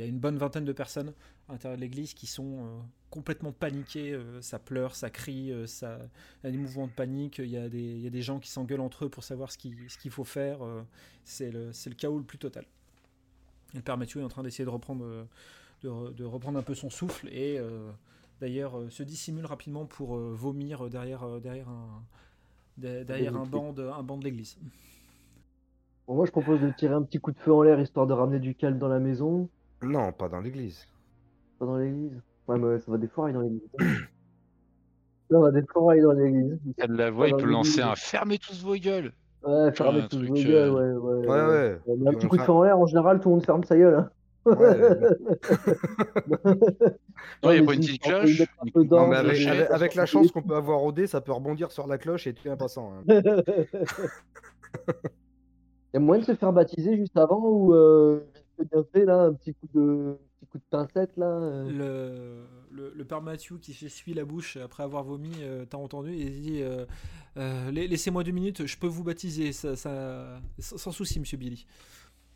y a une bonne vingtaine de personnes à l'intérieur de l'église qui sont complètement paniquées. ça pleure, ça crie, ça... il y a des mouvements de panique. Il y, a des... il y a des gens qui s'engueulent entre eux pour savoir ce qu'il ce qu'il faut faire. c'est le... le chaos le plus total. Et le père Mathieu est en train d'essayer de reprendre, de, de, reprendre un peu son souffle et d'ailleurs se dissimule rapidement pour vomir derrière, derrière un, derrière un banc de, un banc de l'église. Bon, moi, je propose de tirer un petit coup de feu en l'air histoire de ramener du calme dans la maison. Non, pas dans l'église. Pas dans l'église Ouais, mais ça va des forailles dans l'église. Là, on a des forailles dans l'église. Elle la voix, il peut lancer un fermez tous vos gueules. Ouais, fermez tous vos gueules, ouais, ouais. Ouais, ouais. Un petit coup de feu en l'air, en général, tout le monde ferme sa gueule. Hein. Ouais. non, il n'y a pas une petite cloche. Non, mais avec, avec, avec, la chance qu'on peut avoir au dé, ça peut rebondir sur la cloche et tuer un passant. Hein. Il y a moyen de se faire baptiser juste avant ou euh, bien fait là, un petit coup de petit coup de pincette là. Euh... Le, le, le, père Mathieu qui s'essuie la bouche après avoir vomi, euh, t'as entendu, il dit euh, euh, laissez-moi deux minutes, je peux vous baptiser, ça, ça... sans souci, monsieur Billy.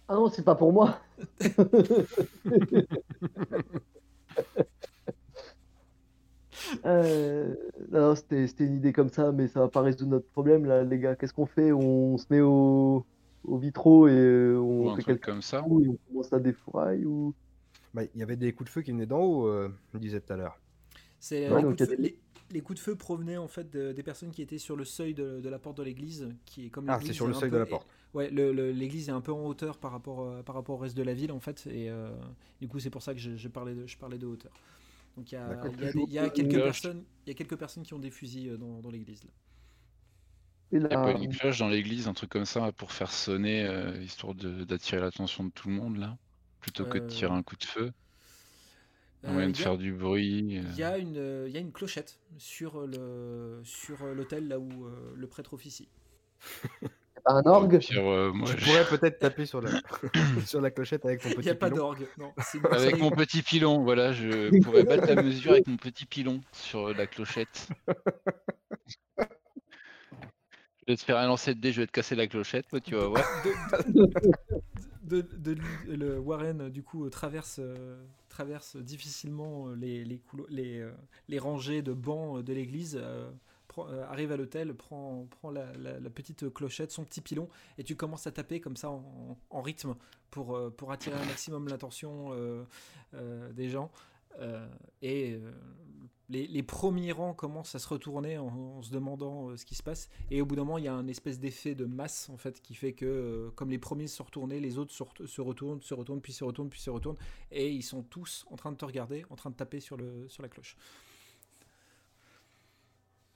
Ah non, c'est pas pour moi. Euh, non, c'était une idée comme ça, mais ça va pas résoudre notre problème là, les gars. Qu'est-ce qu'on fait? On se met au, au vitraux et euh, on fait quelque comme ça. Et on commence à défourailler ou. Bah, il y avait des coups de feu qui venaient d'en haut, euh, on disait tout à l'heure. C'est ouais, les, des... les, les, coups de feu provenaient en fait de, des personnes qui étaient sur le seuil de, de la porte de l'église, qui est comme ah, c'est sur le seuil peu... de la porte. Ouais, l'église est un peu en hauteur par rapport, euh, par rapport au reste de la ville en fait, et euh, du coup c'est pour ça que je, je, parlais de, je parlais de hauteur. Donc il y a, y a, des, y a quelques personnes, il y a quelques personnes qui ont des fusils dans, dans l'église là. Il n'y a pas une cloche dans l'église, un truc comme ça, pour faire sonner, euh, histoire d'attirer l'attention de tout le monde, là Plutôt que de tirer un coup de feu? Un moyen de faire du bruit Il y, a une, il y a une clochette sur l'hôtel, là où le prêtre officie. un orgue? Pire, euh, moi, Tu pourrais peut-être taper sur la... sur la clochette avec ton petit pilon. Il n'y a pas d'orgue, non. Avec mon petit pilon, voilà, je pourrais battre la mesure avec mon petit pilon sur la clochette. Je vais te faire un lancer de dés, je vais te casser la clochette, tu vas voir. De, de, le Warren, du coup, traverse, euh, traverse difficilement les, les, euh, rangées de bancs de l'église, euh, arrive à l'hôtel, prend, prend la, petite clochette, son petit pilon, et tu commences à taper comme ça en, en rythme pour, pour attirer un maximum l'attention des gens. et les, les, premiers rangs commencent à se retourner en, en se demandant euh, ce qui se passe. Et au bout d'un moment, il y a un espèce d'effet de masse en fait qui fait que, euh, comme les premiers se retournaient, les autres se, se, retournent, se retournent, puis se retournent, puis se retournent, et ils sont tous en train de te regarder, en train de taper sur, le, sur la cloche.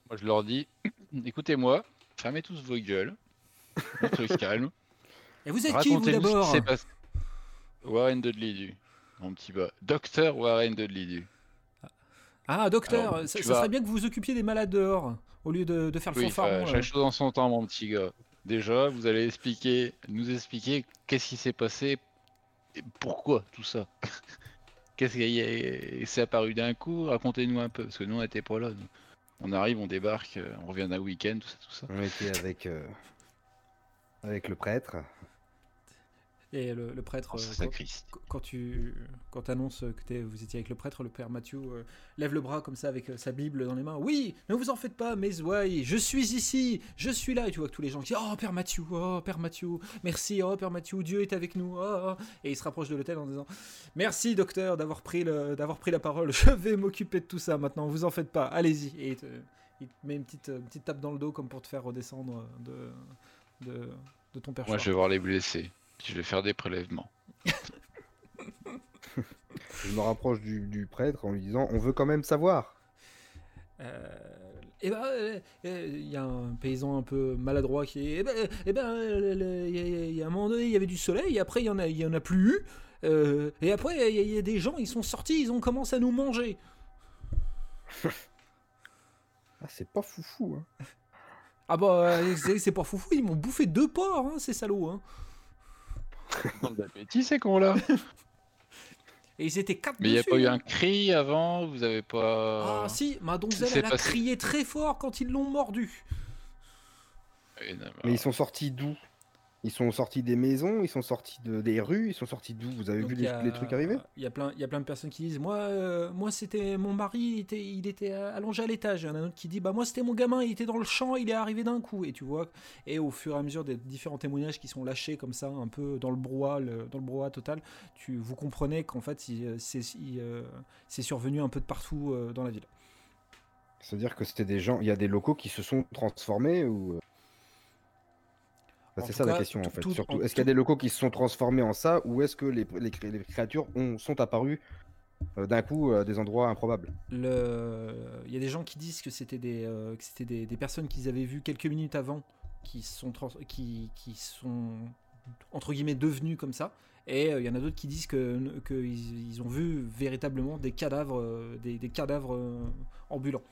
Moi, je leur dis écoutez-moi, fermez tous vos gueules, se calme. Et vous êtes qui, vous d'abord? Warren Dudley du. Mon petit bas. Docteur Warren Dudley du. Ah, docteur, Alors, ça, ça vas... serait bien que vous vous occupiez des malades dehors, au lieu de, de faire le oui, fanfaron. Chaque euh... chose en son temps, mon petit gars. Déjà, vous allez expliquer, nous expliquer qu'est-ce qui s'est passé, et pourquoi tout ça. qu'est-ce qui s'est apparu d'un coup? Racontez-nous un peu, parce que nous, on n'était pas là. Nous. On arrive, on débarque, euh, on revient d'un week-end, tout ça, tout ça. On était avec, euh, avec le prêtre. Et le, le prêtre, oh, euh, quand, quand, tu quand annonces que es, vous étiez avec le prêtre, le père Mathieu euh, lève le bras comme ça avec euh, sa Bible dans les mains. Oui, ne vous en faites pas, mais ouais, je suis ici, je suis là. Et tu vois que tous les gens disent Oh, père Mathieu, oh, père Mathieu, merci, oh, père Mathieu, Dieu est avec nous. Oh, oh. Et il se rapproche de l'hôtel en disant Merci, docteur, d'avoir pris, le, pris la parole. Je vais m'occuper de tout ça maintenant, vous en faites pas, allez-y. Et il te, il te, met une petite, une petite tape dans le dos comme pour te faire redescendre de, de, de ton père. Moi, je vais voir les blessés. Je vais faire des prélèvements. je me rapproche du, du, prêtre en lui disant On veut quand même savoir. Euh, et ben, il euh, y a un paysan un peu maladroit qui est. Eh ben, eh ben, il y, a un moment donné, il y avait du soleil, et après, il y en a, il y en a plus eu. Euh, et après, il y, y, a des gens, ils sont sortis, ils ont commencé à nous manger. ah, c'est pas foufou, hein. Ah bah, c'est pas foufou, ils m'ont bouffé deux porcs, hein, ces salauds, hein. D'appétit ces cons là Et ils étaient quatre Mais il n'y a pas eu un cri avant Vous avez pas. Ah si, ma donzelle elle a passé... crié très fort quand ils l'ont mordu. Mais ils sont sortis d'où? Ils sont sortis des maisons, ils sont sortis de, des rues, ils sont sortis d'où? Vous avez vu les, trucs arriver? Il y, a plein, il y a plein de personnes qui disent Moi, euh, moi c'était mon mari, il était, il était allongé à l'étage. Il y en a un autre qui dit Bah, moi, c'était mon gamin, il était dans le champ, il est arrivé d'un coup. Et tu vois, et au fur et à mesure des différents témoignages qui sont lâchés comme ça, un peu dans le brouhaha, dans le brouhaha total, tu, vous comprenez qu'en fait, euh, c'est survenu un peu de partout euh, dans la ville. C'est-à-dire que c'était des gens, il y a des locaux qui se sont transformés ou c'est ça la question en fait. Surtout, est-ce qu'il y a des locaux qui se sont transformés en ça ou est-ce que les, les, créatures ont, sont apparues euh, d'un coup à des endroits improbables? Le... Il y a des gens qui disent que c'était des, euh, c'était des, des, personnes qu'ils avaient vues quelques minutes avant qui sont, qui, qui sont entre guillemets devenues comme ça. Et euh, il y en a d'autres qui disent que, que ils, ont vu véritablement des cadavres, des, des cadavres ambulants.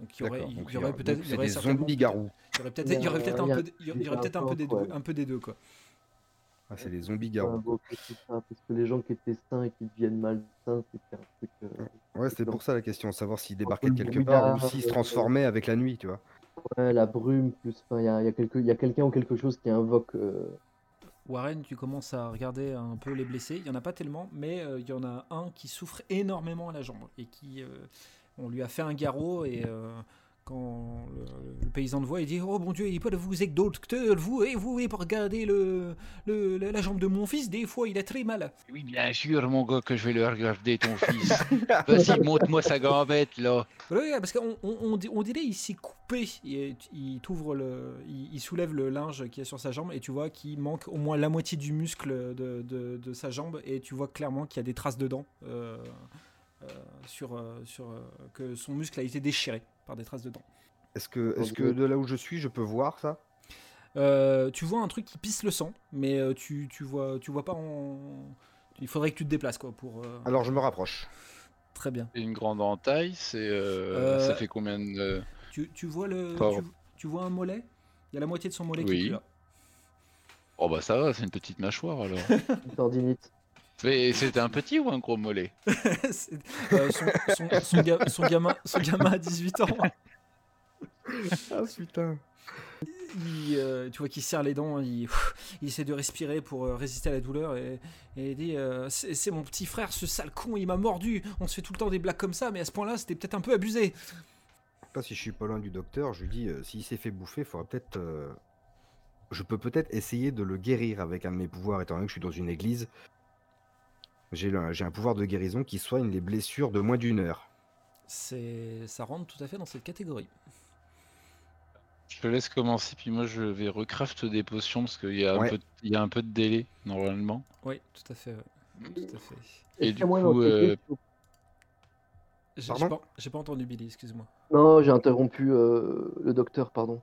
Donc il y aurait, il y aurait peut-être il y aurait des zombies garous. Il y aurait peut-être il y aurait peut-être un peu il y aurait peut-être un peu des deux un peu des deux quoi. Ah, c'est des zombies garous. Parce que les gens qui étaient sains et qui deviennent malsains, c'est un truc. Euh, ouais, c'est pour ça la question, savoir s'ils débarquaient de quelque part ou s'ils se transformaient avec la nuit, tu vois. Ouais, la brume, plus. Il y a, y a quelqu'un ou quelque chose qui invoque. Euh, Warren, tu commences à regarder un peu les blessés. Il n'y en a pas tellement, mais euh, il y en a un qui souffre énormément à la jambe et qui on lui a fait un garrot et euh, quand le, paysan de voix, il dit Oh mon Dieu, il peut vous d'autres que vous, et vous, pour regarder le, le, la jambe de mon fils, des fois il est très mal. Oui, bien sûr, mon gars, que je vais le regarder, ton fils. Vas-y, montre-moi sa gambette, là. Oui, parce qu'on on, on, dirait il s'est coupé. Il, il, le, il, soulève le linge qui est sur sa jambe, et tu vois qu'il manque au moins la moitié du muscle de, de, de sa jambe, et tu vois clairement qu'il y a des traces dedans. Euh, sur, euh, sur euh, que son muscle a été déchiré par des traces de dents. Est-ce que, est que de là où je suis, je peux voir ça? Tu vois un truc qui pisse le sang, mais tu, tu, vois, tu vois pas en. Il faudrait que tu te déplaces quoi pour. Alors je me rapproche. Très bien. une grande entaille, c'est ça fait combien de. Tu, tu vois le. Tu, vois un mollet? Il y a la moitié de son mollet qui est là. Oh bah ça va, c'est une petite mâchoire alors. une tendinite. C'était un petit ou un gros mollet? Euh, son, gamin, son gamin a 18 ans. ah putain. Euh, tu vois qu'il serre les dents, il, essaie de respirer pour euh, résister à la douleur et, il dit C'est mon petit frère, ce sale con, il m'a mordu. On se fait tout le temps des blagues comme ça, mais à ce point-là, c'était peut-être un peu abusé. Pas si je suis pas loin du docteur, je lui dis S'il s'est fait bouffer, il faudra peut-être. Je peux peut-être essayer de le guérir avec un de mes pouvoirs, étant donné que je suis dans une église. J'ai un pouvoir de guérison qui soigne les blessures de moins d'une heure. C'est, ça rentre tout à fait dans cette catégorie. Je te laisse commencer, puis moi je vais recraft des potions parce qu'il y, a un peu de, y a un peu de délai normalement. Oui, tout à fait. Tout à fait. Et du coup, euh... j'ai pas, pas, entendu Billy, excuse-moi. Non, j'ai interrompu euh, le docteur, pardon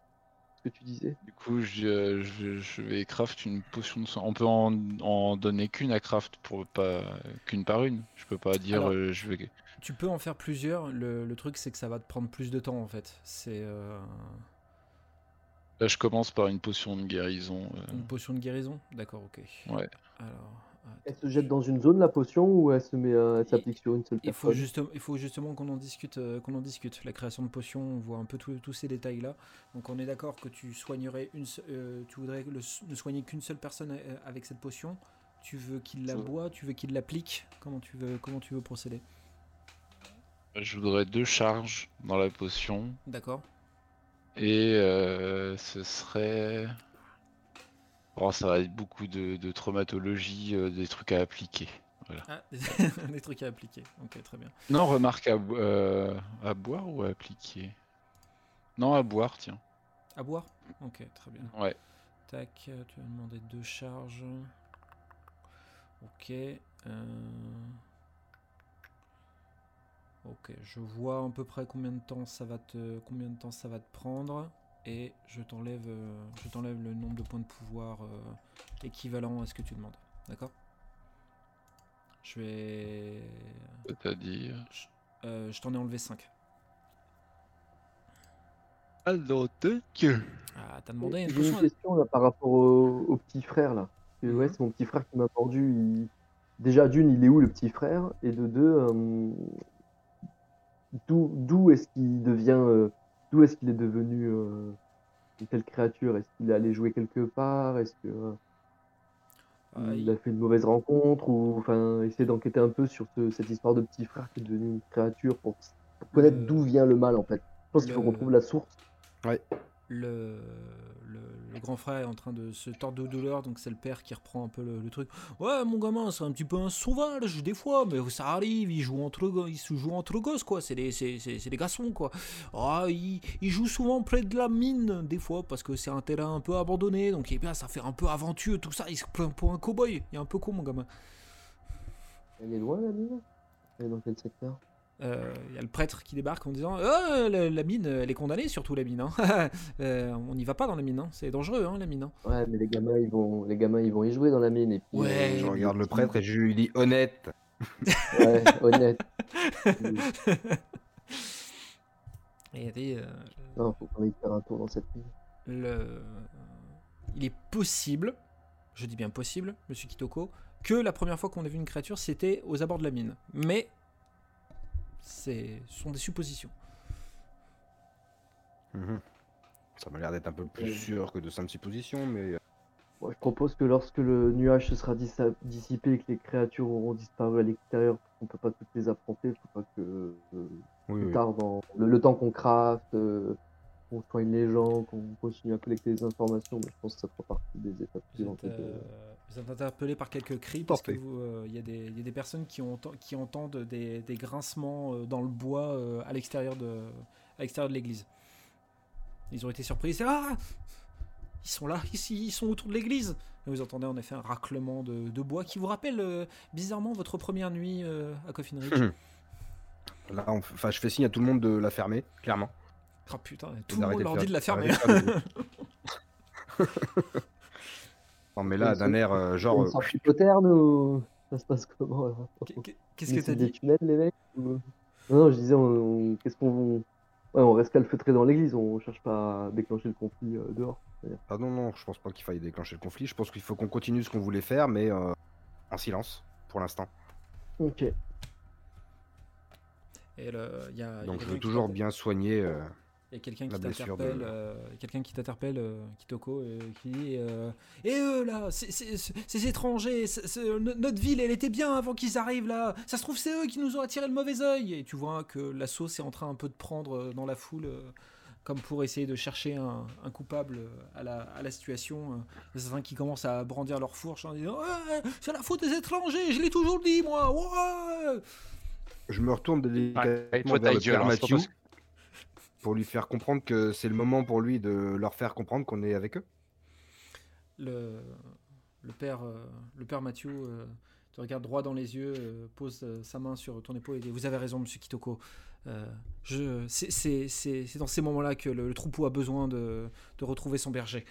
que tu disais. Du coup, je, je, vais craft une potion de sang. On peut en, donner qu'une à craft, pour pas qu'une par une. Je peux pas dire euh, je vais. Tu peux en faire plusieurs. Le, truc, c'est que ça va te prendre plus de temps en fait. C'est. Euh, Là, je commence par une potion de guérison. Euh. Une potion de guérison? D'accord, ok. Ouais. Alors. Elle se jette dans une zone la potion ou elle se met, elle s'applique sur une seule il faut, justement, il faut justement qu'on en discute, euh, qu'on en discute. La création de potions, on voit un peu tous ces détails là. Donc on est d'accord que tu soignerais une, euh, tu voudrais ne soigner qu'une seule personne euh, avec cette potion. Tu veux qu'il la boit, tu veux qu'il l'applique. Comment tu veux, comment tu veux procéder? Je voudrais deux charges dans la potion. D'accord. Et ce serait Oh, ça va être beaucoup de, traumatologie, euh, des trucs à appliquer. Ah, des, trucs à appliquer. Ok, très bien. Non, remarque à, euh, à boire ou à appliquer? Non, à boire, tiens. À boire? Ok, très bien. Ouais. Tac, tu vas demander deux charges. Ok. Euh, ok, je vois à peu près combien de temps ça va te, combien de temps ça va te prendre et je t'enlève euh, je t'enlève le nombre de points de pouvoir euh, équivalent à ce que tu demandes. D'accord? Je vais. C'est-à-dire? je, euh, je t'en ai enlevé 5. Alors, Ah, t'as demandé J'ai une question là, par rapport au, petit frère là. ouais, mhm. c'est mon petit frère qui m'a mordu. Déjà, d'une, il est où le petit frère? Et de deux, d'où est-ce qu'il devient D'où est-ce qu'il est devenu. Euh, une telle créature? Est-ce qu'il est allé jouer quelque part? Est-ce que euh, Ah, il a fait une mauvaise rencontre ou enfin essayer d'enquêter un peu sur ce- cette histoire de petit frère qui est devenu une créature pour, pour connaître Le- d'où vient le mal en fait? Je pense qu'il faut qu'on trouve la source. Le, grand frère est en train de se tordre de douleur, donc c'est le père qui reprend un peu le, truc. Ouais, mon gamin, c'est un petit peu un sauvage des fois, mais ça arrive, il joue entre, il se joue entre gosses, quoi. C'est des, c'est, c'est- des garçons, quoi. Ah, il, il joue souvent près de la mine, des fois, parce que c'est un terrain un peu abandonné, donc eh bien, ça fait un peu aventureux, tout ça. Il se prend pour un cow-boy. Il est un peu con, mon gamin. Elle est loin la mine? Elle est dans quel secteur? Euh, Il y a le prêtre qui débarque en disant Ah, la, la mine, elle est condamnée, surtout la mine. hein. Euh, on n'y va pas dans la mine, hein. c'est dangereux, hein, la mine. hein. Ouais, mais les gamins ils vont les gamins ils vont y jouer dans la mine et puis Ouais. Je euh, regarde le prêtre et je lui dis honnête. Ouais, honnête. Et euh, Non, faut qu'on aille faire un tour dans cette mine. le... il est possible, je dis bien possible, monsieur Kitoko, que la première fois qu'on a vu une créature, c'était aux abords de la mine. Mais c'est- ce sont des suppositions. Mhm. Ça m'a l'air d'être un peu plus Ouais. sûr que de simples suppositions, mais euh, Moi, je propose que lorsque le nuage se sera dissa- dissipé et que les créatures auront disparu à l'extérieur, on peut pas toutes les affronter, faut pas que euh, oui, plus oui. tard dans le, le temps qu'on craft, euh, qu'on soigne les gens, qu'on continue à collecter des informations, mais je pense que ça fera partie des étapes Vous suivantes. êtes, euh, vous êtes interpellé par quelques cris parce vous, euh, il y, a des- il y a des personnes qui, ont, qui entendent des, des grincements euh, dans le bois euh, à l'extérieur de, à l'extérieur de l'église. Ils ont été surpris. Ah, ils sont là, ici, ils sont autour de l'église. Vous entendez en effet un raclement de, de bois qui vous rappelle euh, bizarrement votre première nuit euh, à Coffin Ridge. Là, on je fais signe à tout le monde de la fermer, clairement. Oh putain, tout le monde leur dit de la fermer. des- non, mais là, Ils d'un sont- air euh, On genre. sort poterne ou ça se passe comment Qu'est-ce que t'as des dit? tunnels les mecs ou- Non, non, je disais, on, qu'est-ce qu'on. Ouais, on reste calfeutré dans l'église, on cherche pas à déclencher le conflit euh, dehors. Ah non, non, je pense pas qu'il faille déclencher le conflit. Je pense qu'il faut qu'on continue ce qu'on voulait faire, mais euh, en silence, pour l'instant. Ok. Et le- il y a- il y a Donc je veux toujours bien soigner. euh, Il y a quelqu'un qui de- t'interpelle, euh, quelqu'un qui t'interpelle, euh, Kitoko, euh, qui dit euh, Et eux là, ces étrangers, notre ville, elle était bien avant qu'ils arrivent là. Ça se trouve, c'est eux qui nous ont attiré le mauvais œil. Et tu vois que la sauce est en train un peu de prendre euh, dans la foule, euh, comme pour essayer de chercher un, un coupable euh, à la, à la situation. euh. Certains qui commencent à brandir leur fourche en disant Ouais, c'est la faute des étrangers, je l'ai toujours dit moi. Ouais Je me retourne délicatement toi, vers le père hein, Mathieu pour lui faire comprendre que c'est le moment pour lui de leur faire comprendre qu'on est avec eux. le, père, euh, le père Mathieu euh, te regarde droit dans les yeux, euh, pose sa main sur ton épaule et dit Vous avez raison, monsieur Kitoko. C'est dans ces moments-là que le, le troupeau a besoin de, de retrouver son berger.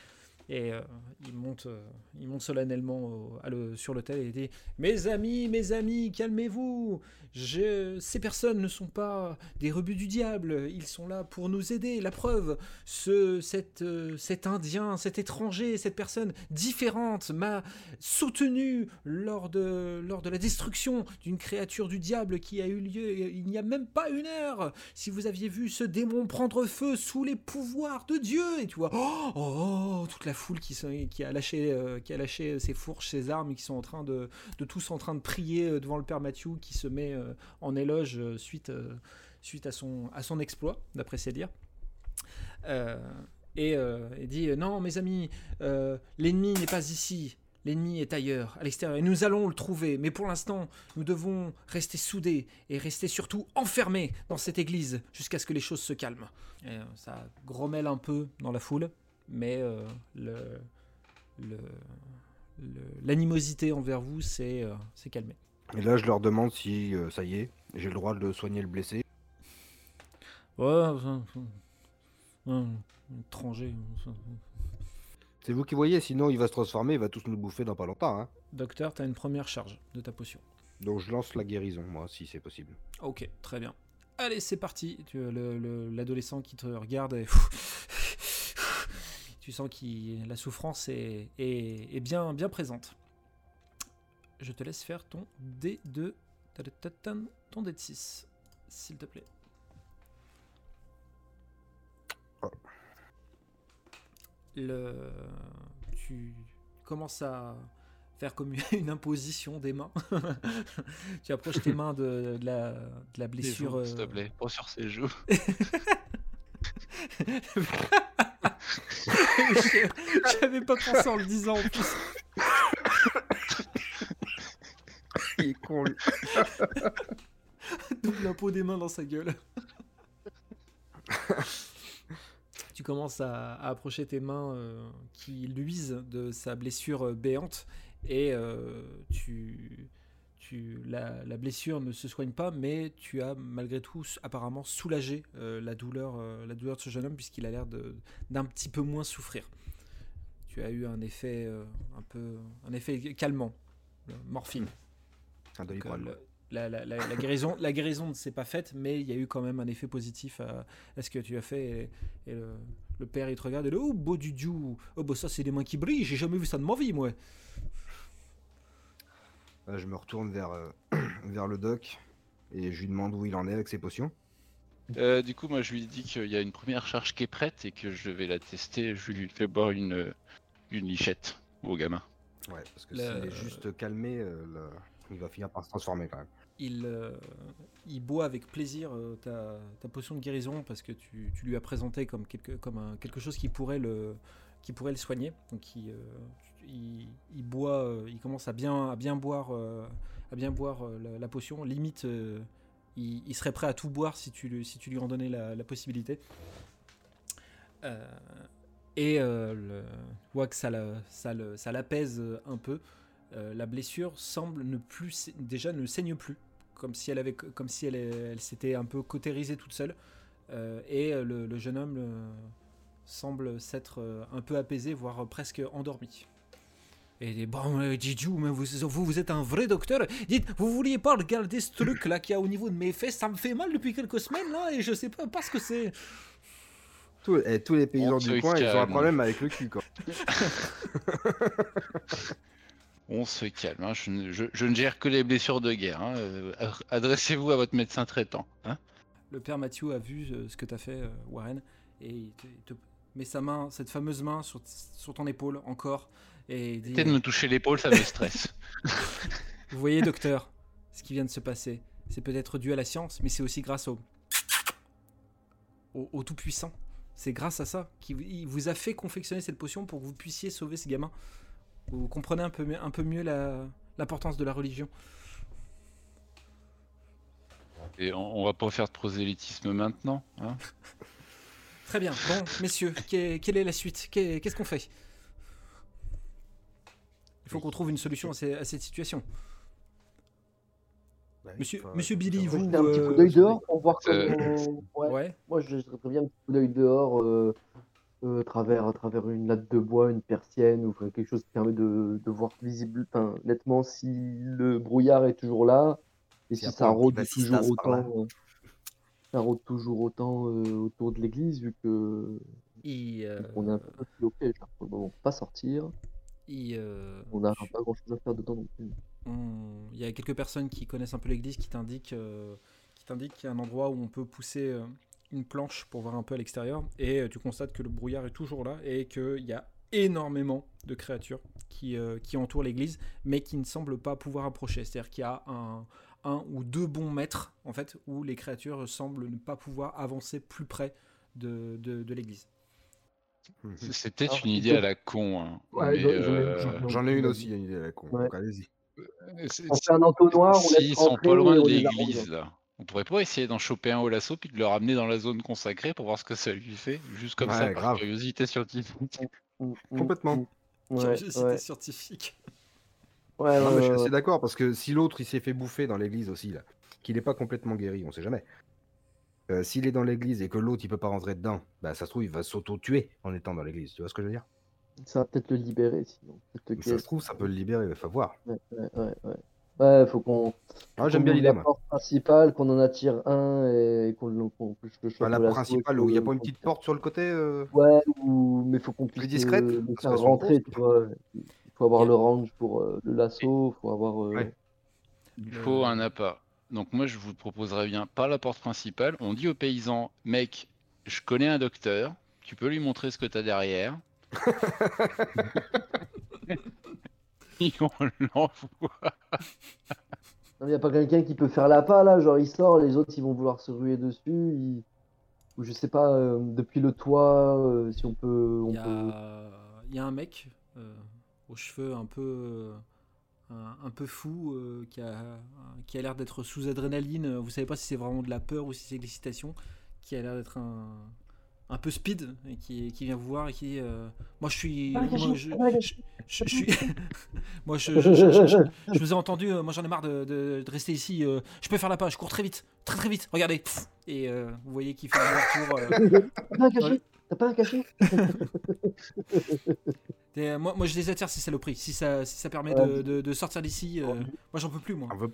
Et euh, il, monte, euh, solennellement sur l'autel et dit Mes amis, mes amis, calmez-vous. Ces personnes ne sont pas des rebuts du diable. Ils sont là pour nous aider. La preuve, ce, cet, euh, cet Indien, cet étranger, cette personne différente m'a soutenu lors de, lors de la destruction d'une créature du diable qui a eu lieu il n'y a même pas une heure. Si vous aviez vu ce démon prendre feu sous les pouvoirs de Dieu, et tu vois, oh, oh, toute la foule qui, sont- qui, a lâché, euh, qui a lâché ses fourches, ses armes, et qui sont en train de, tous en train de prier euh, devant le Père Mathieu qui se met euh, en éloge suite, suite à, son, à son exploit, d'après ses dires. Et, dit Non, mes amis, l'ennemi n'est pas ici. L'ennemi est ailleurs, à l'extérieur, et nous allons le trouver. Mais pour l'instant, nous devons rester soudés et rester surtout enfermés dans cette église jusqu'à ce que les choses se calment. Et, ça grommelle un peu dans la foule, mais euh, le, l'animosité envers vous s'est euh, s'est calmée. Et là, je leur demande si euh, ça y est, j'ai le droit de soigner le blessé. Ouais, étranger. C'est vous qui voyez, sinon il va se transformer, il va tous nous bouffer dans pas longtemps. Hein. Docteur, tu as une première charge de ta potion. Donc je lance la guérison, moi, si c'est possible. Ok, très bien. Allez, c'est parti. Tu as le- le- L'adolescent qui te regarde et... Tu sens que la souffrance est, est- est bien, bien présente. Je te laisse faire ton D2, tadatatam, ton D de 6, s'il te plaît. Le, tu commences à faire comme une imposition des mains. tu approches tes mains de, de la, de la blessure. S'il te euh, plaît, pas sur ses joues. J'avais pas pensé en le disant en plus. Il est con, lui. Double la peau des mains dans sa gueule. tu commences à, à approcher tes mains euh, qui luisent de sa blessure euh, béante et euh, tu, tu, la, la blessure ne se soigne pas, mais tu as malgré tout apparemment soulagé euh, la, douleur, euh, la douleur de ce jeune homme puisqu'il a l'air d'un petit peu moins souffrir. Tu as eu un effet euh, un peu un effet calmant, morphine. Un Donc, la, la- la- la guérison, la guérison ne s'est pas faite, mais il y a eu quand même un effet positif à, à ce que tu as fait. Et, et le, le père, il te regarde et le Oh, beau du dieu Oh, bah ça, c'est des mains qui brillent, j'ai jamais vu ça de ma vie, moi. Euh, je me retourne vers, euh, vers le doc et je lui demande où il en est avec ses potions. Euh, du coup, moi, je lui dis qu'il y a une première charge qui est prête et que je vais la tester. Je lui fais boire une, une lichette au gamin. Ouais, parce que Le- s'il est juste calmé, euh, là, il va finir par se transformer quand même. Il, euh, il boit avec plaisir euh, ta, ta potion de guérison parce que tu, tu lui as présenté comme quelque, comme un, quelque chose qui pourrait le, qui pourrait le soigner. Donc il, euh, il, boit, euh, il commence à bien, bien boire, euh, à bien boire euh, la, la potion. Limite, euh, il, serait prêt à tout boire si tu, lui- en donnais la, possibilité. Euh, et euh, le, tu vois que ça, l'apaise un peu. Euh, la blessure semble ne plus déjà ne saigne plus comme si elle avait comme si elle, s'était un peu cautérisée toute seule Euh, et euh, le, jeune homme euh, semble s'être euh, un peu apaisé voire presque endormi et bon euh, Jiju mais vous, vous vous êtes un vrai docteur dites vous vouliez pas regarder ce truc là qu'il y a au niveau de mes fesses? Ça me fait mal depuis quelques semaines là et je sais pas, pas ce que c'est Tous, eh, tous les paysans On du se coin, ils ont un calme. problème avec le cul, quoi. On se calme. hein, Je, ne, je- je ne gère que les blessures de guerre. hein, euh, Adressez-vous à votre médecin traitant. hein. Le père Mathieu a vu euh, ce que t'as fait, euh, Warren, et il te, il te met sa main, cette fameuse main, sur, sur ton épaule encore, et dit de me toucher l'épaule, ça me stresse. Vous voyez, docteur, ce qui vient de se passer, c'est peut-être dû à la science, mais c'est aussi grâce au, au, au Tout-Puissant. C'est grâce à ça qu'il vous a fait confectionner cette potion pour que vous puissiez sauver ces gamins. Vous comprenez un peu, mieux- un peu mieux l'importance de la religion. Et on, on va pas faire de prosélytisme maintenant. hein? Très bien. Bon, messieurs, que- quelle est la suite? Qu'est- Qu'est-ce qu'on fait? Il faut qu'on trouve une solution à, ces- à cette situation. Ouais, Monsieur- enfin, monsieur Billy, vous- un petit euh, coup d'œil dehors pour voir Euh, comment. Ouais. Ouais. Moi, je jetterais très bien un petit coup d'œil dehors, euh, euh, à, travers, à travers une latte de bois, une persienne, ou enfin, quelque chose qui permet de, de voir visible, enfin, nettement si le brouillard est toujours là, et si ça rôde toujours autant, euh, ça rôde toujours autant euh, autour de l'église, vu que euh, on est un peu bloqué pour le moment. Pas sortir, il, euh, on n'a pas grand chose à faire dedans non plus. on- il y a quelques personnes qui connaissent un peu l'église qui t'indiquent euh, qui t'indiquent qu'il y a un endroit où on peut pousser euh, une planche pour voir un peu à l'extérieur et tu constates que le brouillard est toujours là et qu'il y a énormément de créatures qui, euh, qui entourent l'église mais qui ne semblent pas pouvoir approcher. C'est-à-dire qu'il y a un, un ou deux bons mètres en fait où les créatures semblent ne pas pouvoir avancer plus près de, de, de l'église. Mhm. C'est- C'est peut-être Alors, une idée à la con. hein, Ouais, j'en- ai- euh, une aussi, une idée à la con. Ouais. Donc allez-y. c'est- On fait un entonnoir, on S'ils laisse sont pas loin de l'église, là, on pourrait pas essayer d'en choper un au lasso puis de le ramener dans la zone consacrée pour voir ce que ça lui fait, juste comme Ouais, ça, par grave. curiosité scientifique. Mm, mm, Complètement. mm. Ouais, Curiosité ouais. scientifique. Ouais, Non, ouais, mais je suis assez d'accord parce que si l'autre il s'est fait bouffer dans l'église aussi, là, qu'il n'est pas complètement guéri, on sait jamais. Euh, S'il est dans l'église et que l'autre il peut pas rentrer dedans, bah ça se trouve il va s'auto-tuer en étant dans l'église. Tu vois ce que je veux dire? Ça va peut-être le libérer sinon. Ça se trouve ça peut le libérer, il faut voir. Ouais, ouais, ouais, ouais. Ouais, faut qu'on. Ah, j'aime bien l'idée La porte principale, qu'on en attire un et qu'on que je chope Enfin, la principale où il n'y a pas une petite porte sur le côté. euh, Ouais, ou... mais faut qu'on Plus puisse discrète, euh, le faire rentrer, tu vois. Il faut avoir le range pour euh, le lasso, faut avoir. euh, Ouais. Il faut un appât. Donc moi je vous proposerais bien pas la porte principale. On dit aux paysans, mec, je connais un docteur, tu peux lui montrer ce que tu as derrière. On l'envoie. Il n'y a pas quelqu'un qui peut faire la pas là, genre il sort, les autres ils vont vouloir se ruer dessus. Ou je sais pas, euh, depuis le toit, euh, si on peut. Il y, a, il y a un mec euh, aux cheveux un peu, euh, un, un peu fou euh, qui a, qui a l'air d'être sous adrénaline. Vous savez pas si c'est vraiment de la peur ou si c'est de l'excitation. Qui a l'air d'être un, un peu speed et qui, qui vient vous voir et qui dit euh, Moi je suis. Moi, je, je- je- je suis. moi je, je, je- je- je- je vous ai entendu, euh, moi j'en ai marre de, de- de rester ici. euh, je peux faire la page, je cours très vite, très très vite. Regardez. Et euh, vous voyez qu'il fait un tour. T'as pas un cachet? Euh, moi, moi je les attire ces saloperies. Si ça, si ça permet Ouais. de, de- de sortir d'ici, euh, moi j'en peux plus moi. On veut,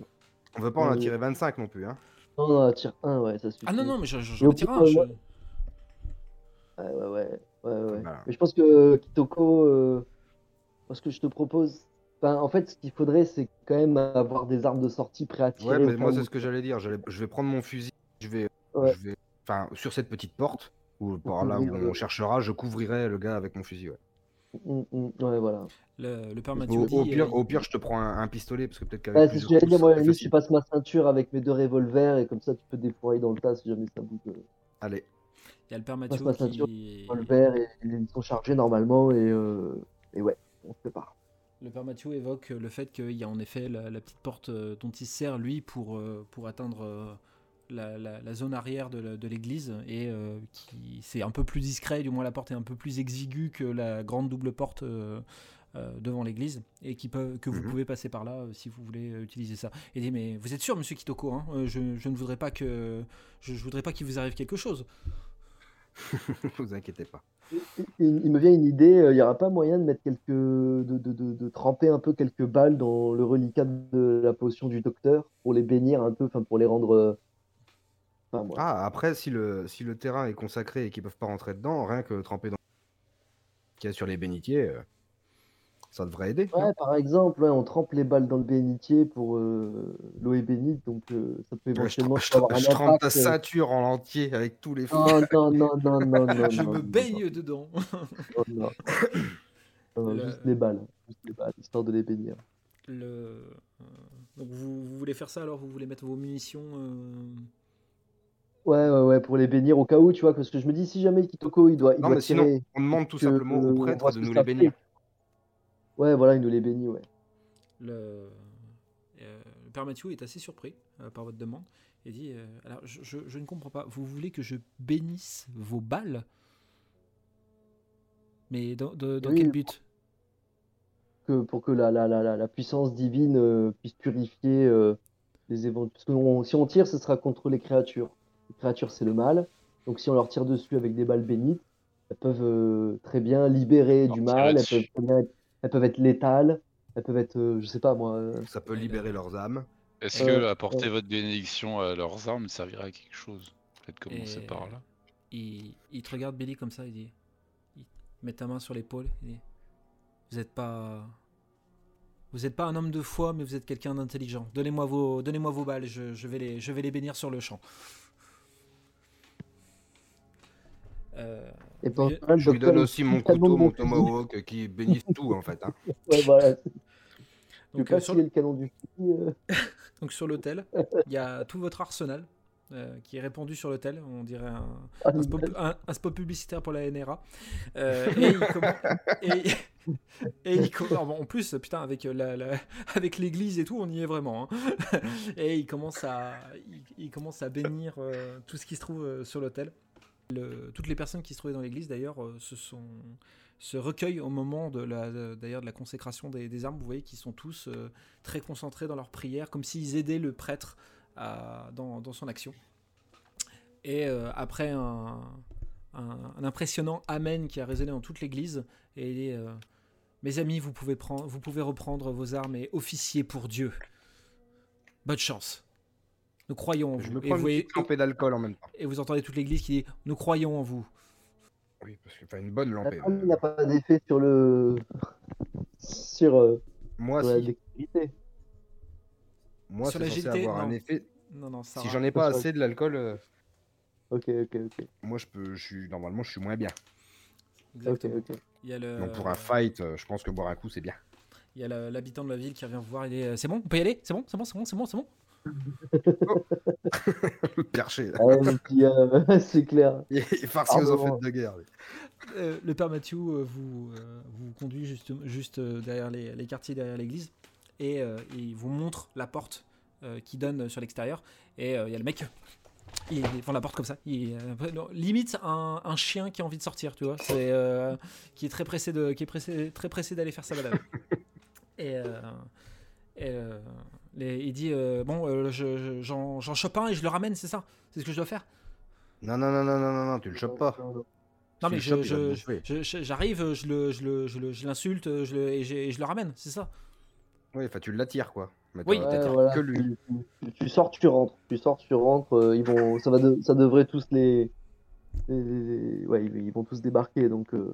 on veut pas en Euh, attirer 25 non plus. Hein. Non, non, tire un, ouais, ça suffit. Ah non, non, mais j'en j'en- Et j'en au tire pire, un. je- Ouais, ouais, ouais. ouais, ouais. Voilà. Mais je pense que Kitoko, euh, ce que je te propose, enfin, en fait, ce qu'il faudrait, c'est quand même avoir des armes de sortie prêtes à tirer. Ouais, mais moi c'est ce que j'allais dire. Je vais prendre mon fusil, je vais, Ouais. je vais, enfin sur cette petite porte ou par là où on cherchera, je couvrirai le gars avec mon fusil. Ouais. Mm, mm, ouais, voilà. Le, le père Mathieu Au, dit, au pire, euh, au pire, je te prends un, un pistolet parce que peut-être qu'avec Ouais, c'est ce que plusieurs j'allais dire. Moi, je passe ma ceinture avec mes deux revolvers et comme ça, tu peux défourailler dans le tas si jamais ça bouge. euh, Allez, il y a le père passe Mathieu ma ceinture, qui. revolver et ils sont chargés normalement et, euh, et ouais, on se prépare. Le père Mathieu évoque le fait qu'il y a en effet la, la petite porte dont il se sert, lui, pour, pour atteindre euh, la, la- la zone arrière de l'église. Et euh, qui c'est un peu plus discret, du moins la porte est un peu plus exiguë que la grande double porte euh, euh, devant l'église. Et qui peut, que vous Mhm. pouvez passer par là euh, si vous voulez utiliser ça. Et dit Mais vous êtes sûr, monsieur Kitoko hein Euh, je, je ne voudrais pas que. Je, je voudrais pas qu'il vous arrive quelque chose. vous inquiétez pas. Il, il me vient une idée, euh, il n'y aura pas moyen de mettre quelques. De, de, de, de tremper un peu quelques balles dans le reliquat de la potion du docteur pour les bénir un peu, enfin pour les rendre. Enfin, moi. Ah, après, si le, si le terrain est consacré et qu'ils peuvent pas rentrer dedans, rien que tremper dans qu'il y a sur les bénitiers, euh, ça devrait aider. Ouais, par exemple, ouais, on trempe les balles dans le bénitier pour euh, l'eau est bénite, donc euh, ça peut Ouais, je, éventuellement trempe- je avoir un je trempe ta euh. ceinture en entier avec tous les fous. Non, non, non, non, non, non. je non, me non, baigne dedans. non, non. Non, non, Le- Juste les balles, juste les balles, histoire de les bénir. Le... euh, Donc vous, vous voulez faire ça alors? Vous voulez mettre vos munitions euh, Ouais, ouais, ouais, pour les bénir au cas où, tu vois, parce que je me dis, si jamais Kitoko, il doit, il Non, doit mais sinon, tirer, on demande tout que, simplement au on prêtre de nous les bénir. fait. Ouais, voilà, il nous les bénit, ouais. le... euh, le père Mathieu est assez surpris euh, par votre demande et dit euh, Alors je, je- je ne comprends pas, vous voulez que je bénisse vos balles? Mais dans, de- dans Oui, quel but? Que, pour que la, la, la, la, la puissance divine euh, puisse purifier euh, les éventuels. Parce que on- si on tire, ce sera contre les créatures. Les créatures, c'est le mal. Donc si on leur tire dessus avec des balles bénites, elles peuvent euh, très bien libérer Leur du mal, elles peuvent, très bien être, elles peuvent être létales, elles peuvent être, euh, je sais pas moi. euh, Ça peut libérer leurs âmes. Est-ce Euh, que apporter ouais. votre bénédiction à leurs armes servirait à quelque chose? Peut-être commencer Et- par là. il, il te regarde Billy comme ça, il dit il met ta main sur l'épaule, il dit Vous n'êtes pas. Vous n'êtes pas un homme de foi, mais vous êtes quelqu'un d'intelligent. Donnez-moi vos, donnez-moi vos balles, je, je vais les, je vais les bénir sur le champ. Euh, Et Je- lui donne aussi mon couteau, mon tomahawk, euh, qui bénissent tout en fait. hein. Ouais, voilà. Donc, euh, sur, filer le canon du fusil. euh. donc sur l'hôtel, il y a tout votre arsenal euh, qui est répandu sur l'hôtel. On dirait un, Ah, un spot, un- un spot publicitaire pour la NRA. Euh, et il commen- et, et il com- alors bon, en plus, putain, avec la, la- avec l'église et tout, on y est vraiment. hein. et il commence à, il, il commence à bénir euh, tout ce qui se trouve euh, sur l'hôtel. Toutes les personnes qui se trouvaient dans l'église, d'ailleurs, euh, se se recueillent au moment de la, d'ailleurs de la consécration des, armes. Vous voyez qu'ils sont tous euh, très concentrés dans leur prière, comme s'ils aidaient le prêtre dans, son action. Et euh, après un, un, impressionnant Amen qui a résonné dans toute l'église, et euh, Mes amis, vous pouvez, prendre, vous pouvez reprendre vos armes et officier pour Dieu. Bonne chance. Nous croyons en Je vous. me Et prends vous, une voyez- petite lampée d'alcool en même temps. et vous entendez toute l'église qui dit Nous croyons en vous. Oui, parce que enfin, une bonne La lampée. trame euh. n'a pas d'effet sur le. sur, euh, Moi, sur la si, moi Sur la agilité, avoir un non. effet. Non, non, ça Si j'en ai pas assez de l'alcool, euh, Ok, ok, ok. moi je peux, je suis normalement je suis moins bien. exactement. ok. Il y a le, Donc pour un fight, euh, je pense que boire un coup, c'est bien. il y a l'habitant de la ville qui revient vous voir. Il est, euh, c'est bon, on peut y aller? C'est bon, c'est bon, c'est bon, c'est bon, c'est bon? Le perché. Ouais, puis, euh, c'est clair. Il est farci aux enfants de guerre. Euh, le père Mathieu euh, vous, euh, vous conduit juste, juste derrière les, les quartiers, derrière l'église, et euh, il vous montre la porte euh, qui donne sur l'extérieur. Et euh, il y a le mec, il devant la porte comme ça. Il, euh, non, limite un, un chien qui a envie de sortir, tu vois. C'est euh, qui est très pressé de, qui est pressé, très pressé d'aller faire sa balade. et euh, et, euh, les- il dit euh, bon, euh, je- je- j'en j'en chope un et je le ramène, c'est ça? C'est ce que je dois faire? Non, non, non, non, non, non, non, tu le chopes pas. Non, Tu mais le je- je- je- je- j'arrive, je le- je le- je le- je l'insulte je le- et, je le ramène, c'est ça? Oui, enfin, tu l'attires, quoi. Mais Oui. Ouais, t'attires voilà. que lui. Tu, tu- tu sors, tu rentres. Tu sors, tu rentres. euh, ils vont, ça, va de- ça devrait tous les. les- les- ouais, ils ils vont tous débarquer. Donc, euh,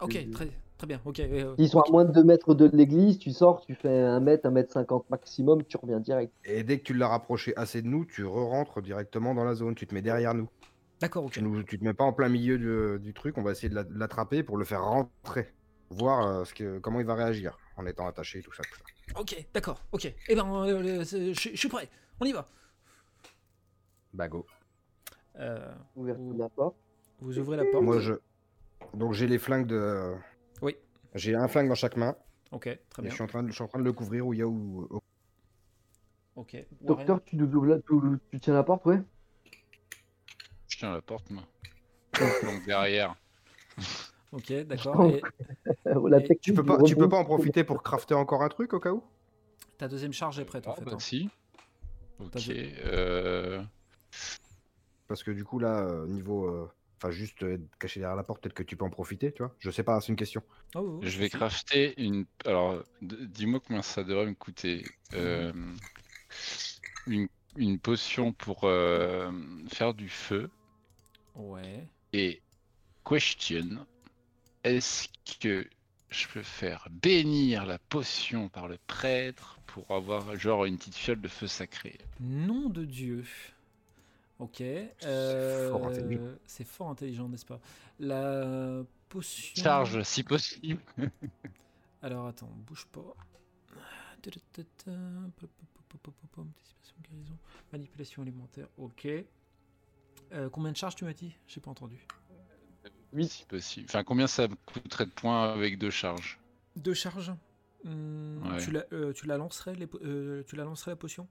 Ok, très, très bien, ok. euh, ils sont à moins de 2 mètres de l'église. Tu sors, tu fais 1 mètre, 1 mètre 50 maximum. Tu reviens direct. Et dès que tu l'as rapproché assez de nous, tu re-rentres directement dans la zone. Tu te mets derrière nous. D'accord, ok. Tu, nous, tu te mets pas en plein milieu du, du truc. On va essayer de la- de l'attraper pour le faire rentrer. Voir euh, ce que, comment il va réagir en étant attaché, tout ça. tout ça. Ok, d'accord, ok. Eh ben, euh, euh, je suis prêt, on y va. Bah, go. Euh, Ouverture de la porte. vous ouvrez la porte. Moi, je. Donc, j'ai les flingues de. J'ai un flingue dans chaque main. Ok, très bien. je suis, en train de, je suis en train de le couvrir où il y a où. où- Ok. Warren. Docteur, tu nous ouvres la- tu, tu tiens la porte, ouais Je tiens la porte, moi. Donc derrière. Ok, d'accord. Et la Et technique Tu peux du pas, tu peux rebond. pas en profiter pour crafter encore un truc au cas où? Ta deuxième charge est prête en Ah, fait. bah hein. si. Ok. T'as Euh... Parce que du coup, là, euh, niveau. euh, Enfin, juste euh, être caché derrière la porte, peut-être que tu peux en profiter, tu vois. Je sais pas, c'est une question. Oh, oh, Je vais crafter une. Alors, dis-moi combien ça devrait me coûter. Euh, Une, une potion pour euh, faire du feu. Ouais. Et question est-ce que je peux faire bénir la potion par le prêtre pour avoir genre une petite fiole de feu sacré? Nom de Dieu. Ok. euh, fort intelligent. C'est fort intelligent, n'est-ce pas? La potion. Charge si possible. Alors attends, bouge pas. Anticipation, guérison, manipulation alimentaire, ok. Euh, combien de charges tu m'as dit? J'ai pas entendu. Si possible. Enfin, combien ça me coûterait de points avec deux charges? Deux charges? Hmm, Ouais. tu, la, euh, tu la lancerais les euh, Tu la lancerais la potion?